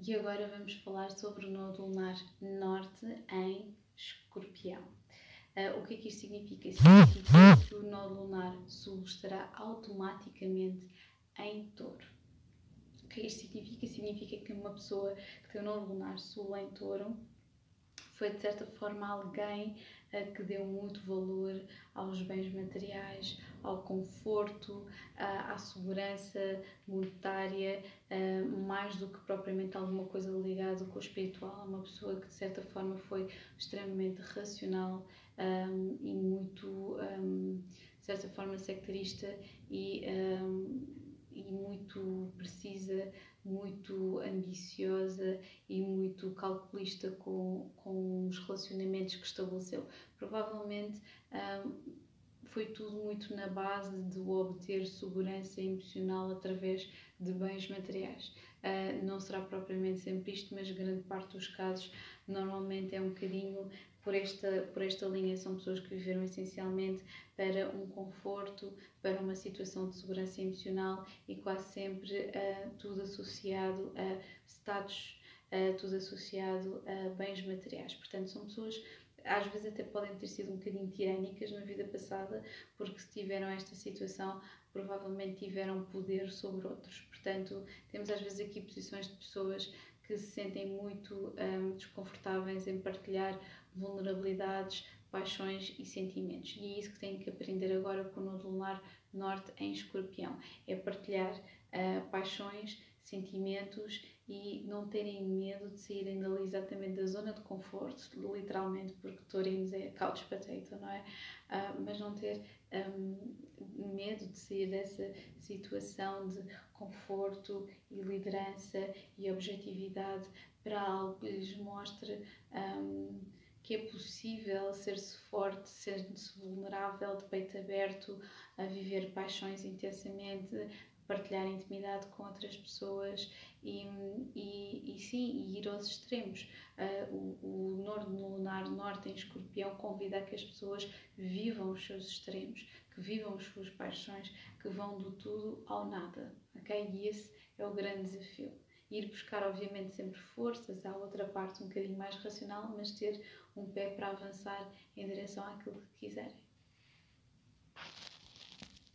E agora vamos falar sobre o nodo lunar norte em escorpião. Uh, o que é que isto significa? Significa que o nodo lunar sul estará automaticamente em touro. O que é que isto significa? Significa que uma pessoa que tem o nodo lunar sul em touro foi de certa forma alguém uh, que deu muito valor aos bens materiais, ao conforto, uh, à segurança monetária, uh, mais do que propriamente alguma coisa ligada com o espiritual. É uma pessoa que de certa forma foi extremamente racional um, e muito, um, de certa forma, sectarista e, um, e muito precisa muito ambiciosa e muito calculista com, com os relacionamentos que estabeleceu. Provavelmente um, foi tudo muito na base de obter segurança emocional através de bens materiais. Uh, não será propriamente sempre isto, mas grande parte dos casos normalmente é um bocadinho por esta, por esta linha. São pessoas que viveram essencialmente para um conforto, para uma situação de segurança emocional e quase sempre uh, tudo associado a status, tudo associado a bens materiais. Portanto, são pessoas às vezes até podem ter sido um bocadinho tirânicas na vida passada, porque se tiveram esta situação, provavelmente tiveram poder sobre outros. Portanto, temos às vezes aqui posições de pessoas que se sentem muito um, desconfortáveis em partilhar vulnerabilidades, paixões e sentimentos. E é isso que têm que aprender agora com o Nodo Lunar Norte em Escorpião: é partilhar uh, paixões, sentimentos e não terem medo de saírem dali exatamente da zona de conforto, literalmente, porque Taurinos é couch potato, não é? Uh, mas não ter um, medo de sair dessa situação de conforto e liderança e objetividade para algo que lhes mostre. Um, que é possível ser-se forte, ser-se vulnerável, de peito aberto, a viver paixões intensamente, partilhar intimidade com outras pessoas e, e, e sim, ir aos extremos. Uh, o, o Norte Lunar Norte em Escorpião convida a que as pessoas vivam os seus extremos, que vivam as suas paixões, que vão do tudo ao nada, ok? E esse é o grande desafio ir buscar, obviamente, sempre forças à outra parte um bocadinho mais racional, mas ter um pé para avançar em direção àquilo que quiserem.